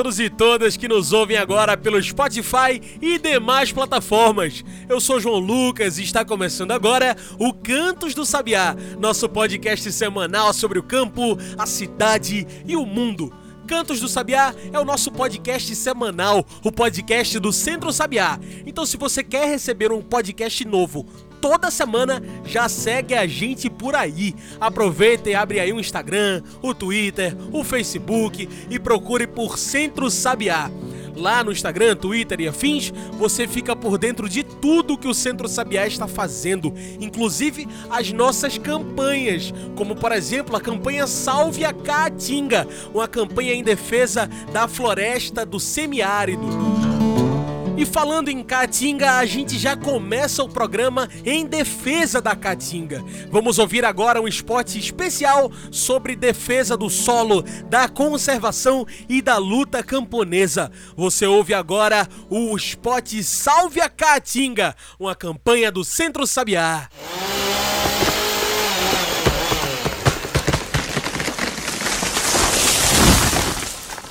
Todos e todas que nos ouvem agora pelo Spotify e demais plataformas. Eu sou João Lucas e está começando agora o Cantos do Sabiá, nosso podcast semanal sobre o campo, a cidade e o mundo. Cantos do Sabiá é o nosso podcast semanal, o podcast do Centro Sabiá. Então, se você quer receber um podcast novo toda semana, já segue a gente por aí. Aproveita e abre aí o Instagram, o Twitter, o Facebook e procure por Centro Sabiá. Lá no Instagram, Twitter e afins, você fica por dentro de tudo que o Centro Sabiá está fazendo, inclusive as nossas campanhas, como por exemplo a campanha Salve a Caatinga, uma campanha em defesa da floresta do semiárido. E falando em Caatinga, a gente já começa o programa em defesa da Caatinga. Vamos ouvir agora um esporte especial sobre defesa do solo, da conservação e da luta camponesa. Você ouve agora o spot Salve a Caatinga, uma campanha do Centro Sabiá.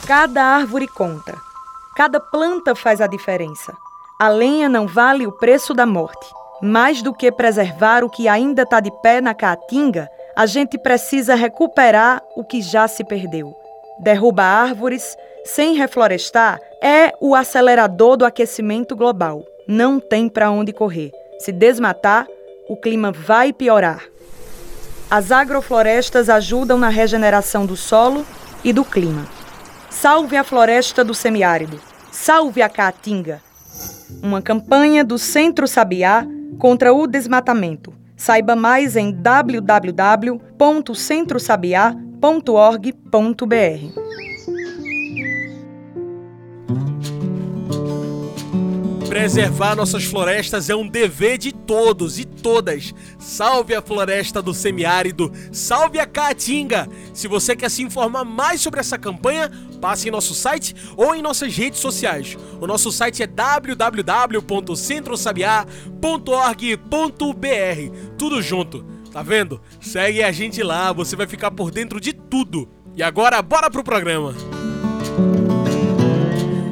Cada árvore conta. Cada planta faz a diferença. A lenha não vale o preço da morte. Mais do que preservar o que ainda está de pé na caatinga, a gente precisa recuperar o que já se perdeu. Derruba árvores sem reflorestar é o acelerador do aquecimento global. Não tem para onde correr. Se desmatar, o clima vai piorar. As agroflorestas ajudam na regeneração do solo e do clima. Salve a floresta do semiárido. Salve a Caatinga! Uma campanha do Centro Sabiá contra o desmatamento. Saiba mais em www.centrosabiá.org.br. Preservar nossas florestas é um dever de todos e todas. Salve a floresta do semiárido, salve a caatinga. Se você quer se informar mais sobre essa campanha, passe em nosso site ou em nossas redes sociais. O nosso site é www.centrosabiá.org.br. Tudo junto. Tá vendo? Segue a gente lá, você vai ficar por dentro de tudo. E agora, bora pro programa.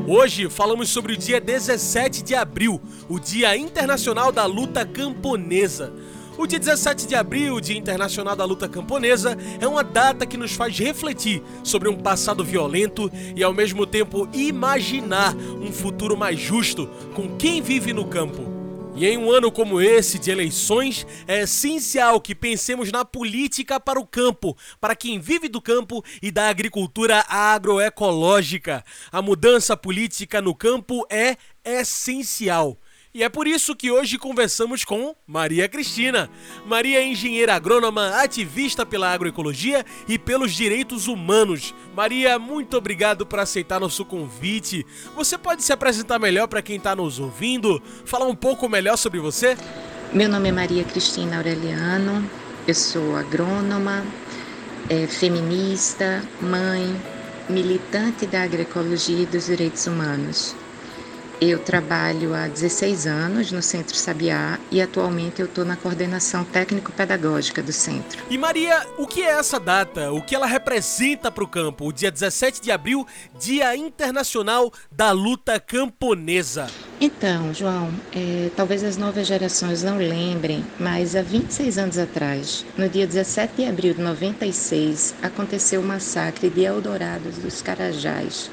Hoje falamos sobre o dia 17 de abril, o Dia Internacional da Luta Camponesa. O dia 17 de abril, Dia Internacional da Luta Camponesa, é uma data que nos faz refletir sobre um passado violento e ao mesmo tempo imaginar um futuro mais justo com quem vive no campo. E em um ano como esse de eleições, é essencial que pensemos na política para o campo, para quem vive do campo e da agricultura agroecológica. A mudança política no campo é essencial. E é por isso que hoje conversamos com Maria Cristina. Maria é engenheira agrônoma, ativista pela agroecologia e pelos direitos humanos. Maria, muito obrigado por aceitar nosso convite. Você pode se apresentar melhor para quem está nos ouvindo? Falar um pouco melhor sobre você? Meu nome é Maria Cristina Aureliano, eu sou agrônoma, é, feminista, mãe, militante da agroecologia e dos direitos humanos. Eu trabalho há 16 anos no Centro Sabiá e atualmente eu estou na coordenação técnico-pedagógica do centro. E Maria, o que é essa data? O que ela representa para o campo? O dia 17 de abril, Dia Internacional da Luta Camponesa. Então, João, é, talvez as novas gerações não lembrem, mas há 26 anos atrás, no dia 17 de abril de 96, aconteceu o massacre de Eldorados dos Carajás,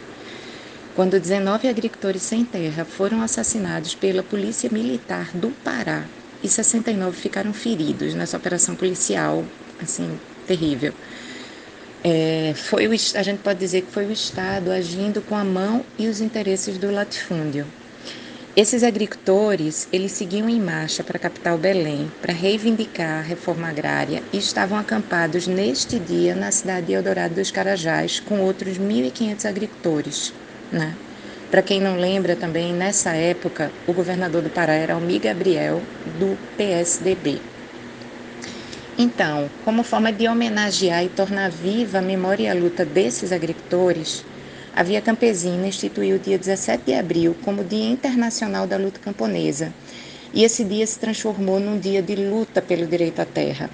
quando 19 agricultores sem terra foram assassinados pela Polícia Militar do Pará e 69 ficaram feridos nessa operação policial, assim, terrível. É, foi o, a gente pode dizer que foi o Estado agindo com a mão e os interesses do latifúndio. Esses agricultores, eles seguiam em marcha para a capital Belém para reivindicar a reforma agrária e estavam acampados neste dia na cidade de Eldorado dos Carajás com outros 1.500 agricultores. Né? Para quem não lembra também, nessa época, o governador do Pará era Almir Gabriel, do PSDB. Então, como forma de homenagear e tornar viva a memória e a luta desses agricultores, a Via Campesina instituiu o dia 17 de abril como Dia Internacional da Luta Camponesa, e esse dia se transformou num dia de luta pelo direito à terra.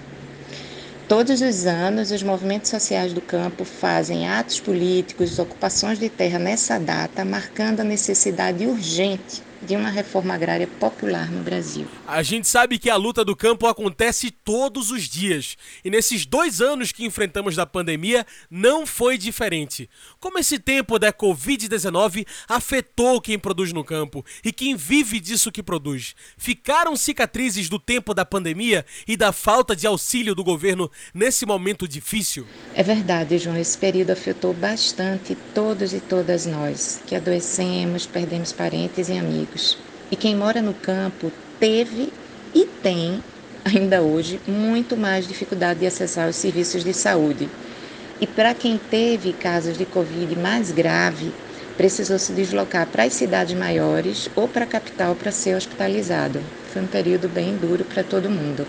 Todos os anos, os movimentos sociais do campo fazem atos políticos, ocupações de terra nessa data, marcando a necessidade urgente de uma reforma agrária popular no Brasil. A gente sabe que a luta do campo acontece todos os dias e nesses dois anos que enfrentamos da pandemia não foi diferente. Como esse tempo da Covid-19 afetou quem produz no campo e quem vive disso que produz? Ficaram cicatrizes do tempo da pandemia e da falta de auxílio do governo nesse momento difícil? É verdade, João. Esse período afetou bastante todos e todas nós que adoecemos, perdemos parentes e amigos. E quem mora no campo teve e tem, ainda hoje, muito mais dificuldade de acessar os serviços de saúde. E para quem teve casos de Covid mais grave, precisou se deslocar para as cidades maiores ou para a capital para ser hospitalizado. Foi um período bem duro para todo mundo.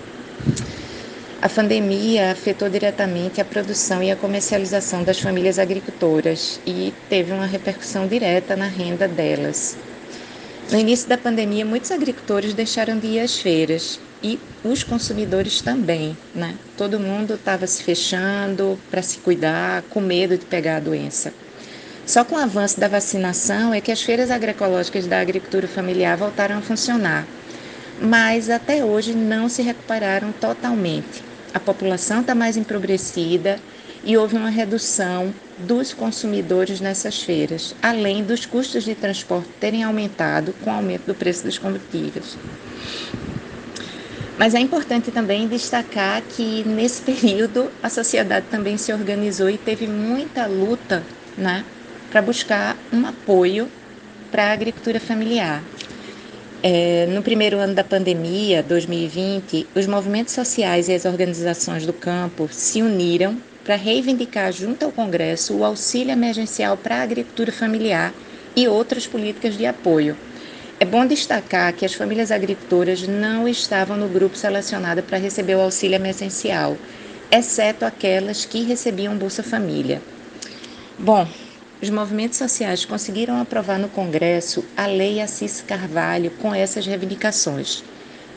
A pandemia afetou diretamente a produção e a comercialização das famílias agricultoras e teve uma repercussão direta na renda delas. No início da pandemia, muitos agricultores deixaram de ir às feiras e os consumidores também, né? Todo mundo estava se fechando para se cuidar, com medo de pegar a doença. Só com o avanço da vacinação é que as feiras agroecológicas da agricultura familiar voltaram a funcionar, mas até hoje não se recuperaram totalmente. A população está mais empobrecida e houve uma redução dos consumidores nessas feiras, além dos custos de transporte terem aumentado com o aumento do preço dos combustíveis. Mas é importante também destacar que nesse período a sociedade também se organizou e teve muita luta né, para buscar um apoio para a agricultura familiar. É, no primeiro ano da pandemia, 2020, os movimentos sociais e as organizações do campo se uniram para reivindicar junto ao Congresso o auxílio emergencial para a agricultura familiar e outras políticas de apoio. É bom destacar que as famílias agricultoras não estavam no grupo selecionado para receber o auxílio emergencial, exceto aquelas que recebiam Bolsa Família. Bom, os movimentos sociais conseguiram aprovar no Congresso a Lei Assis Carvalho com essas reivindicações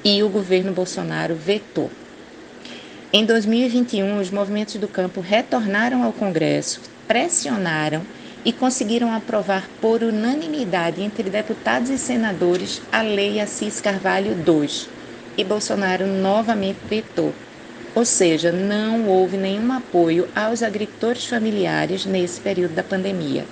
e o governo Bolsonaro vetou. Em 2021, os movimentos do campo retornaram ao Congresso, pressionaram e conseguiram aprovar por unanimidade entre deputados e senadores a Lei Assis Carvalho II. E Bolsonaro novamente vetou. Ou seja, não houve nenhum apoio aos agricultores familiares nesse período da pandemia.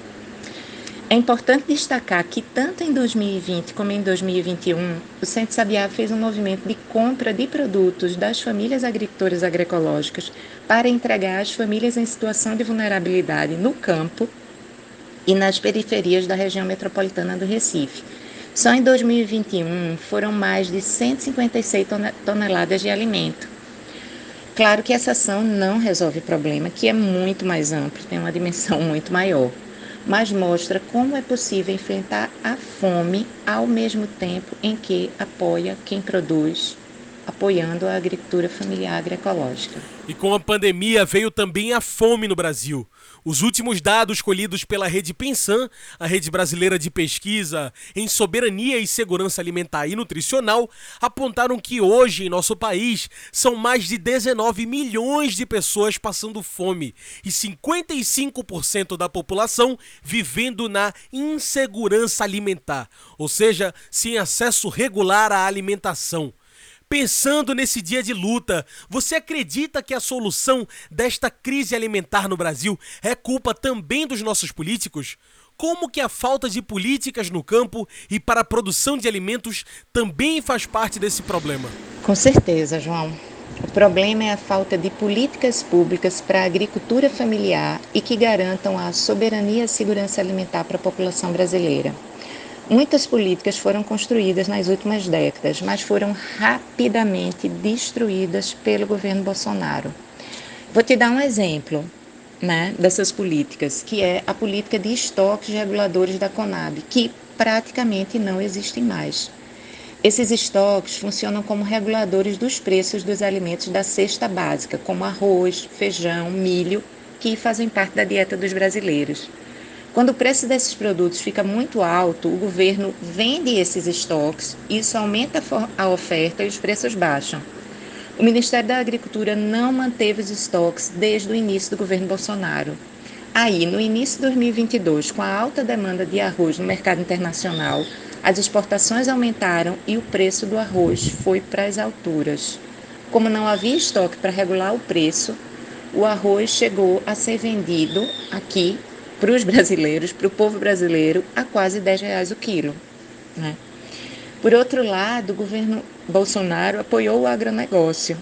É importante destacar que, tanto em 2020 como em 2021, o Centro Sabiá fez um movimento de compra de produtos das famílias agricultoras agroecológicas para entregar às famílias em situação de vulnerabilidade no campo e nas periferias da região metropolitana do Recife. Só em 2021 foram mais de 156 toneladas de alimento. Claro que essa ação não resolve o problema, que é muito mais amplo, tem uma dimensão muito maior mas mostra como é possível enfrentar a fome ao mesmo tempo em que apoia quem produz, apoiando a agricultura familiar agroecológica. E com a pandemia veio também a fome no Brasil. Os últimos dados colhidos pela Rede Pensan, a rede brasileira de pesquisa em soberania e segurança alimentar e nutricional, apontaram que hoje em nosso país são mais de 19 milhões de pessoas passando fome e 55% da população vivendo na insegurança alimentar, ou seja, sem acesso regular à alimentação. Pensando nesse dia de luta, você acredita que a solução desta crise alimentar no Brasil é culpa também dos nossos políticos? Como que a falta de políticas no campo e para a produção de alimentos também faz parte desse problema? Com certeza, João. O problema é a falta de políticas públicas para a agricultura familiar e que garantam a soberania e segurança alimentar para a população brasileira. Muitas políticas foram construídas nas últimas décadas, mas foram rapidamente destruídas pelo governo Bolsonaro. Vou te dar um exemplo né, dessas políticas, que é a política de estoques reguladores da Conab, que praticamente não existe mais. Esses estoques funcionam como reguladores dos preços dos alimentos da cesta básica, como arroz, feijão, milho, que fazem parte da dieta dos brasileiros. Quando o preço desses produtos fica muito alto, o governo vende esses estoques, isso aumenta a oferta e os preços baixam. O Ministério da Agricultura não manteve os estoques desde o início do governo Bolsonaro. Aí, no início de 2022, com a alta demanda de arroz no mercado internacional, as exportações aumentaram e o preço do arroz foi para as alturas. Como não havia estoque para regular o preço, o arroz chegou a ser vendido aqui para os brasileiros, para o povo brasileiro, a quase 10 reais o quilo. Né? Por outro lado, o governo Bolsonaro apoiou o agronegócio,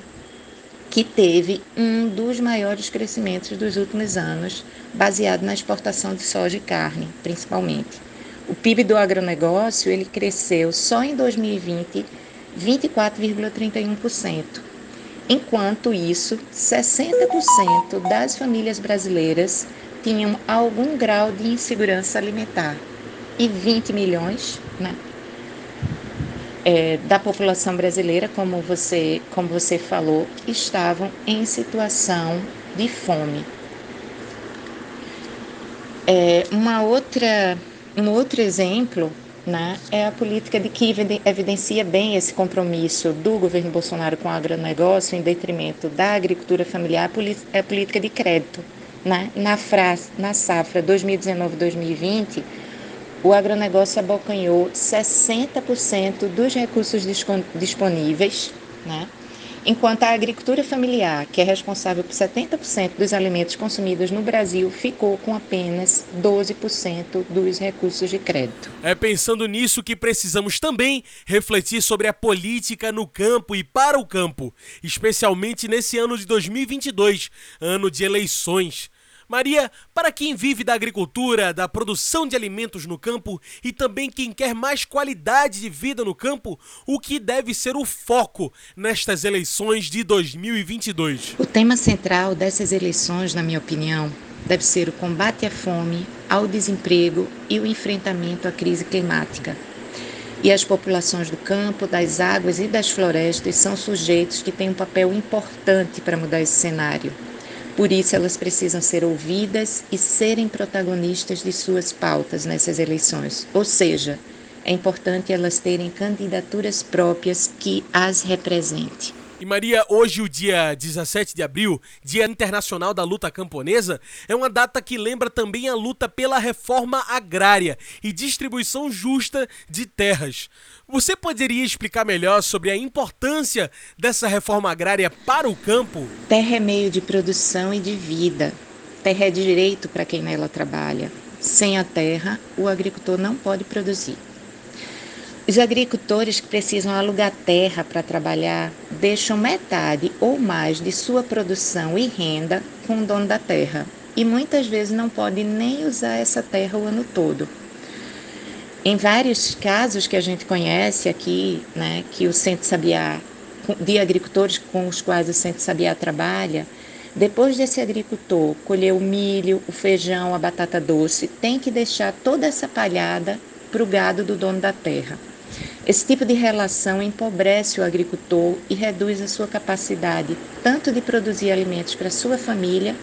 que teve um dos maiores crescimentos dos últimos anos, baseado na exportação de soja e carne, principalmente. O PIB do agronegócio ele cresceu só em 2020 24,31%. Enquanto isso, 60% das famílias brasileiras tinham algum grau de insegurança alimentar e 20 milhões né, é, da população brasileira, como você, como você falou, estavam em situação de fome. É, uma outra, um outro exemplo né, é a política de que evidencia bem esse compromisso do governo Bolsonaro com o agronegócio em detrimento da agricultura familiar, é a política de crédito né? Na, frase, na safra 2019-2020, o agronegócio abocanhou 60% dos recursos disponíveis, né? enquanto a agricultura familiar, que é responsável por 70% dos alimentos consumidos no Brasil, ficou com apenas 12% dos recursos de crédito. É pensando nisso que precisamos também refletir sobre a política no campo e para o campo, especialmente nesse ano de 2022, ano de eleições. Maria, para quem vive da agricultura, da produção de alimentos no campo e também quem quer mais qualidade de vida no campo, o que deve ser o foco nestas eleições de 2022? O tema central dessas eleições, na minha opinião, deve ser o combate à fome, ao desemprego e o enfrentamento à crise climática. E as populações do campo, das águas e das florestas são sujeitos que têm um papel importante para mudar esse cenário. Por isso, elas precisam ser ouvidas e serem protagonistas de suas pautas nessas eleições. Ou seja, é importante elas terem candidaturas próprias que as representem. E Maria, hoje, o dia 17 de abril, Dia Internacional da Luta Camponesa, é uma data que lembra também a luta pela reforma agrária e distribuição justa de terras. Você poderia explicar melhor sobre a importância dessa reforma agrária para o campo? Terra é meio de produção e de vida. Terra é direito para quem nela trabalha. Sem a terra, o agricultor não pode produzir. Os agricultores que precisam alugar terra para trabalhar deixam metade ou mais de sua produção e renda com o dono da terra e muitas vezes não podem nem usar essa terra o ano todo. Em vários casos que a gente conhece aqui, né, que o Centro Sabiá, de agricultores com os quais o Centro Sabiá trabalha, depois desse agricultor colher o milho, o feijão, a batata doce, tem que deixar toda essa palhada para o gado do dono da terra. Esse tipo de relação empobrece o agricultor e reduz a sua capacidade tanto de produzir alimentos para sua família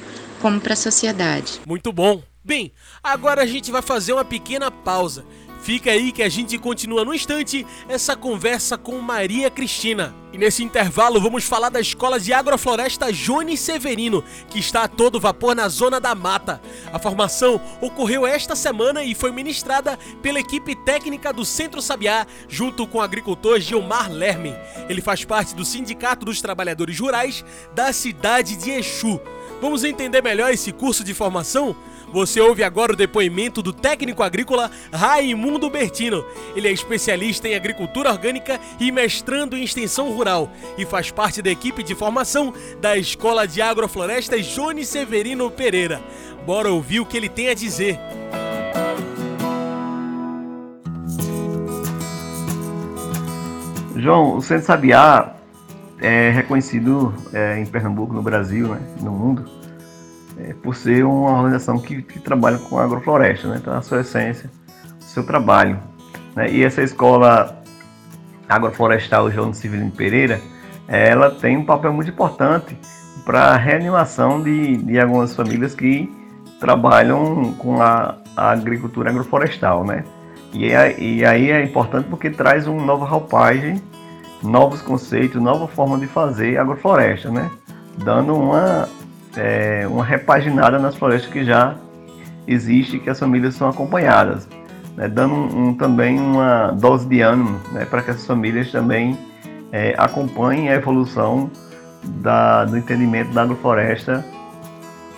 como para a sociedade. Muito bom. Bem, agora a gente vai fazer uma pequena pausa. Fica aí que a gente continua no instante essa conversa com Maria Cristina. E nesse intervalo vamos falar da Escola de Agrofloresta Jone Severino, que está a todo vapor na Zona da Mata. A formação ocorreu esta semana e foi ministrada pela equipe técnica do Centro Sabiá, junto com o agricultor Gilmar Lerme. Ele faz parte do Sindicato dos Trabalhadores Rurais da cidade de Exu. Vamos entender melhor esse curso de formação? Você ouve agora o depoimento do técnico agrícola Raimundo Bertino. Ele é especialista em agricultura orgânica e mestrando em extensão rural e faz parte da equipe de formação da Escola de Agroflorestas Jone Severino Pereira. Bora ouvir o que ele tem a dizer. João, o Centro Sabiá é reconhecido é, em Pernambuco, no Brasil, né, no mundo, é, por ser uma organização que, que trabalha com agrofloresta, né? então a sua essência, seu trabalho. Né? E essa escola agroforestal João Civilino Pereira, ela tem um papel muito importante para a reanimação de, de algumas famílias que trabalham com a, a agricultura agroflorestal, né? E, é, e aí é importante porque traz uma nova roupagem, novos conceitos, nova forma de fazer agrofloresta, né? Dando uma, é, uma repaginada nas florestas que já existe que as famílias são acompanhadas, né? dando um, um, também uma dose de ânimo né? para que as famílias também é, acompanhem a evolução da, do entendimento da agrofloresta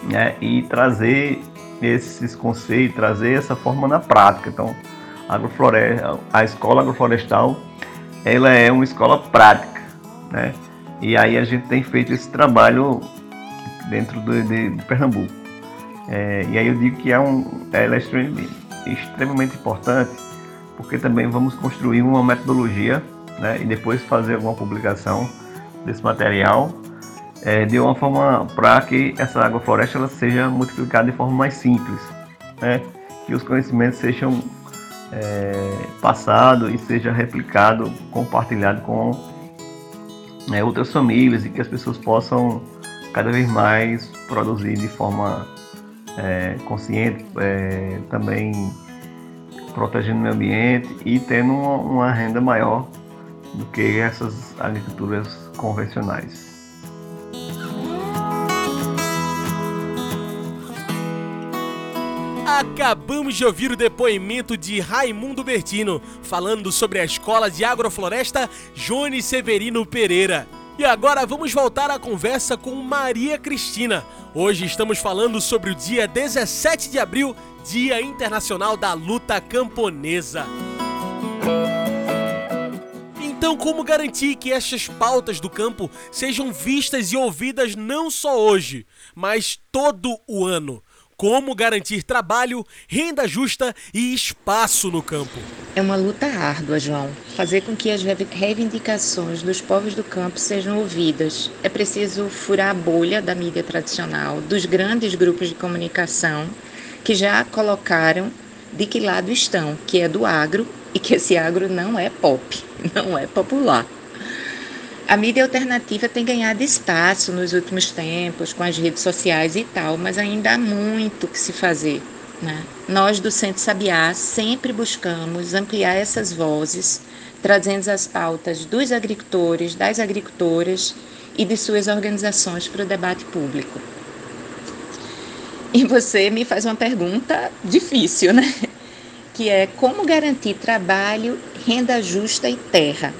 né? e trazer esses conceitos, trazer essa forma na prática. Então, a, agrofloresta, a escola agroflorestal ela é uma escola prática, né? E aí a gente tem feito esse trabalho dentro de, de, de Pernambuco. É, e aí eu digo que é um, ela é extremamente, extremamente importante, porque também vamos construir uma metodologia né, e depois fazer alguma publicação desse material é, de uma forma para que essa água floresta ela seja multiplicada de forma mais simples, né, que os conhecimentos sejam é, passados e seja replicado, compartilhado com é, outras famílias e que as pessoas possam cada vez mais produzir de forma é, consciente, é, também protegendo o meio ambiente e tendo uma, uma renda maior do que essas agriculturas convencionais. Acabamos de ouvir o depoimento de Raimundo Bertino, falando sobre a Escola de Agrofloresta Jones Severino Pereira. E agora vamos voltar à conversa com Maria Cristina. Hoje estamos falando sobre o dia 17 de abril, Dia Internacional da Luta Camponesa. Então, como garantir que estas pautas do campo sejam vistas e ouvidas não só hoje, mas todo o ano? Como garantir trabalho, renda justa e espaço no campo. É uma luta árdua, João. Fazer com que as reivindicações dos povos do campo sejam ouvidas. É preciso furar a bolha da mídia tradicional, dos grandes grupos de comunicação que já colocaram de que lado estão, que é do agro e que esse agro não é pop, não é popular. A mídia alternativa tem ganhado espaço nos últimos tempos com as redes sociais e tal, mas ainda há muito que se fazer. Né? Nós do Centro Sabiá sempre buscamos ampliar essas vozes, trazendo as pautas dos agricultores, das agricultoras e de suas organizações para o debate público. E você me faz uma pergunta difícil, né? Que é como garantir trabalho, renda justa e terra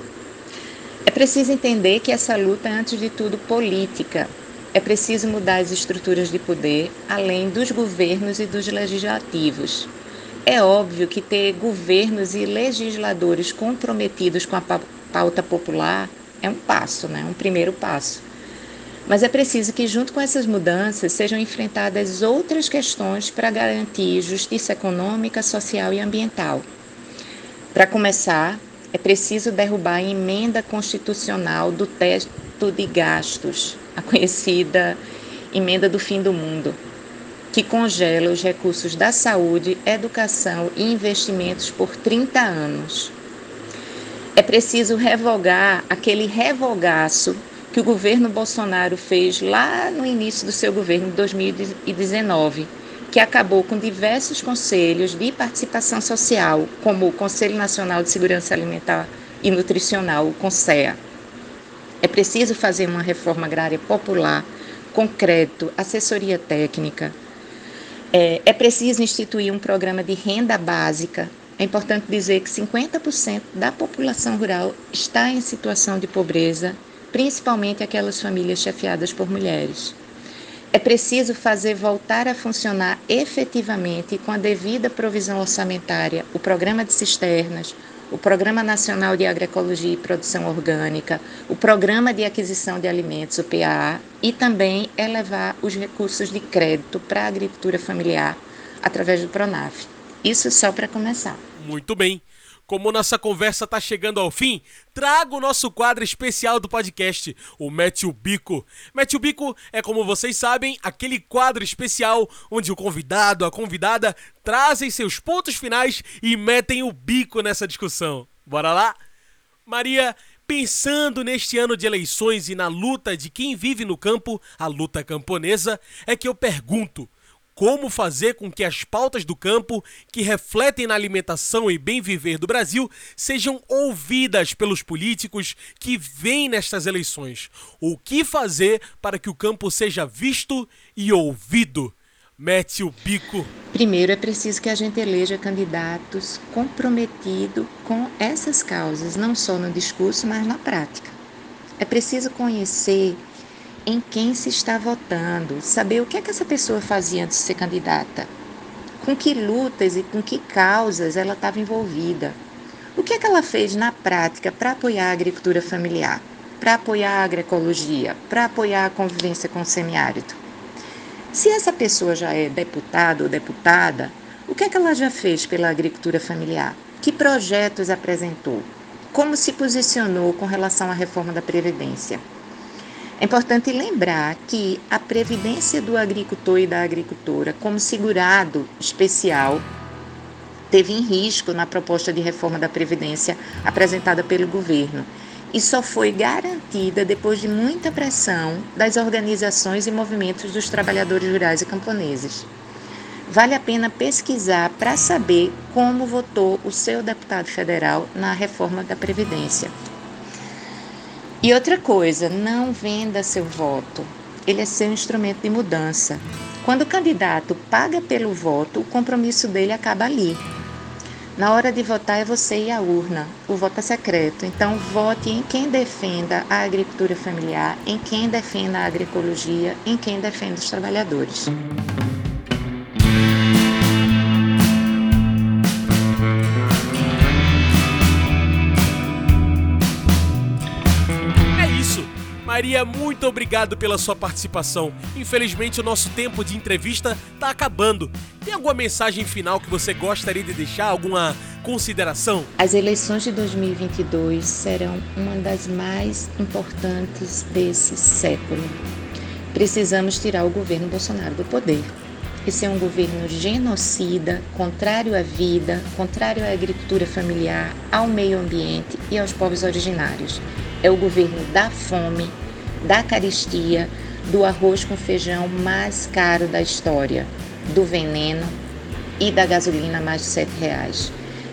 é preciso entender que essa luta é, antes de tudo, política. É preciso mudar as estruturas de poder, além dos governos e dos legislativos. É óbvio que ter governos e legisladores comprometidos com a pauta popular é um passo, né? um primeiro passo. Mas é preciso que, junto com essas mudanças, sejam enfrentadas outras questões para garantir justiça econômica, social e ambiental. Para começar, é preciso derrubar a emenda constitucional do teto de gastos, a conhecida emenda do fim do mundo, que congela os recursos da saúde, educação e investimentos por 30 anos. É preciso revogar aquele revogaço que o governo Bolsonaro fez lá no início do seu governo, em 2019 que acabou com diversos conselhos de participação social, como o Conselho Nacional de Segurança Alimentar e Nutricional, o CONSEA. É preciso fazer uma reforma agrária popular, com crédito, assessoria técnica. É, é preciso instituir um programa de renda básica. É importante dizer que 50% da população rural está em situação de pobreza, principalmente aquelas famílias chefiadas por mulheres. É preciso fazer voltar a funcionar efetivamente com a devida provisão orçamentária o Programa de Cisternas, o Programa Nacional de Agroecologia e Produção Orgânica, o Programa de Aquisição de Alimentos, o PAA, e também elevar os recursos de crédito para a agricultura familiar através do Pronaf. Isso só para começar. Muito bem. Como nossa conversa está chegando ao fim, trago o nosso quadro especial do podcast, o Mete o Bico. Mete o Bico é, como vocês sabem, aquele quadro especial onde o convidado, a convidada, trazem seus pontos finais e metem o bico nessa discussão. Bora lá? Maria, pensando neste ano de eleições e na luta de quem vive no campo, a luta camponesa, é que eu pergunto: como fazer com que as pautas do campo, que refletem na alimentação e bem viver do Brasil, sejam ouvidas pelos políticos que vêm nestas eleições? O que fazer para que o campo seja visto e ouvido? Mete o bico. Primeiro é preciso que a gente eleja candidatos comprometidos com essas causas, não só no discurso, mas na prática. É preciso conhecer em quem se está votando, saber o que é que essa pessoa fazia antes de ser candidata, com que lutas e com que causas ela estava envolvida. O que é que ela fez na prática para apoiar a agricultura familiar, para apoiar a agroecologia, para apoiar a convivência com o semiárido? Se essa pessoa já é deputado ou deputada, o que é que ela já fez pela agricultura familiar? Que projetos apresentou? Como se posicionou com relação à reforma da Previdência? É importante lembrar que a previdência do agricultor e da agricultora, como segurado especial, teve em risco na proposta de reforma da Previdência apresentada pelo governo e só foi garantida depois de muita pressão das organizações e movimentos dos trabalhadores rurais e camponeses. Vale a pena pesquisar para saber como votou o seu deputado federal na reforma da Previdência. E outra coisa, não venda seu voto. Ele é seu instrumento de mudança. Quando o candidato paga pelo voto, o compromisso dele acaba ali. Na hora de votar é você e a urna. O voto é secreto. Então vote em quem defenda a agricultura familiar, em quem defenda a agroecologia, em quem defenda os trabalhadores. Maria, muito obrigado pela sua participação. Infelizmente, o nosso tempo de entrevista está acabando. Tem alguma mensagem final que você gostaria de deixar? Alguma consideração? As eleições de 2022 serão uma das mais importantes desse século. Precisamos tirar o governo Bolsonaro do poder. Esse é um governo genocida, contrário à vida, contrário à agricultura familiar, ao meio ambiente e aos povos originários. É o governo da fome, da caristia, do arroz com feijão mais caro da história, do veneno e da gasolina mais de sete reais.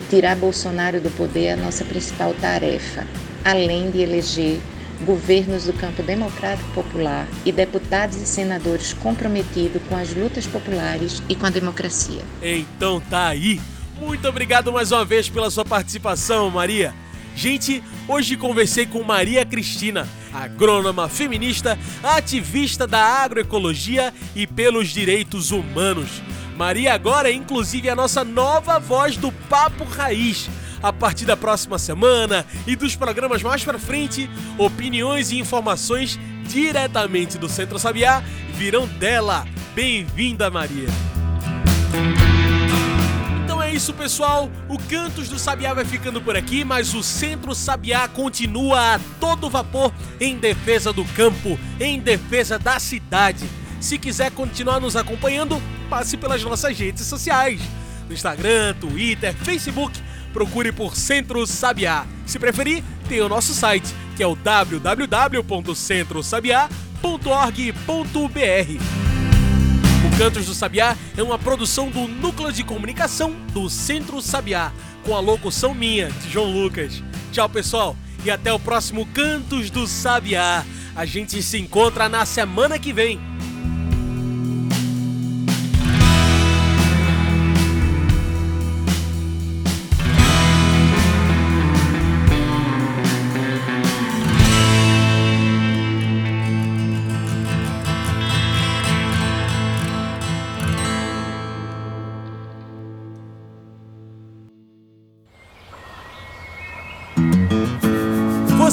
Tirar Bolsonaro do poder é a nossa principal tarefa, além de eleger governos do campo democrático popular e deputados e senadores comprometidos com as lutas populares e com a democracia. Então tá aí. Muito obrigado mais uma vez pela sua participação, Maria. Gente, hoje conversei com Maria Cristina, agrônoma feminista, ativista da agroecologia e pelos direitos humanos. Maria agora é inclusive a nossa nova voz do Papo Raiz. A partir da próxima semana e dos programas mais para frente, opiniões e informações diretamente do Centro Sabiá virão dela. Bem-vinda, Maria! Isso, pessoal. O Cantos do Sabiá vai ficando por aqui, mas o Centro Sabiá continua a todo vapor em defesa do campo, em defesa da cidade. Se quiser continuar nos acompanhando, passe pelas nossas redes sociais. No Instagram, Twitter, Facebook, procure por Centro Sabiá. Se preferir, tem o nosso site, que é o www.centrosabiá.org.br. Cantos do Sabiá é uma produção do Núcleo de Comunicação do Centro Sabiá, com a locução minha, de João Lucas. Tchau, pessoal, e até o próximo Cantos do Sabiá. A gente se encontra na semana que vem.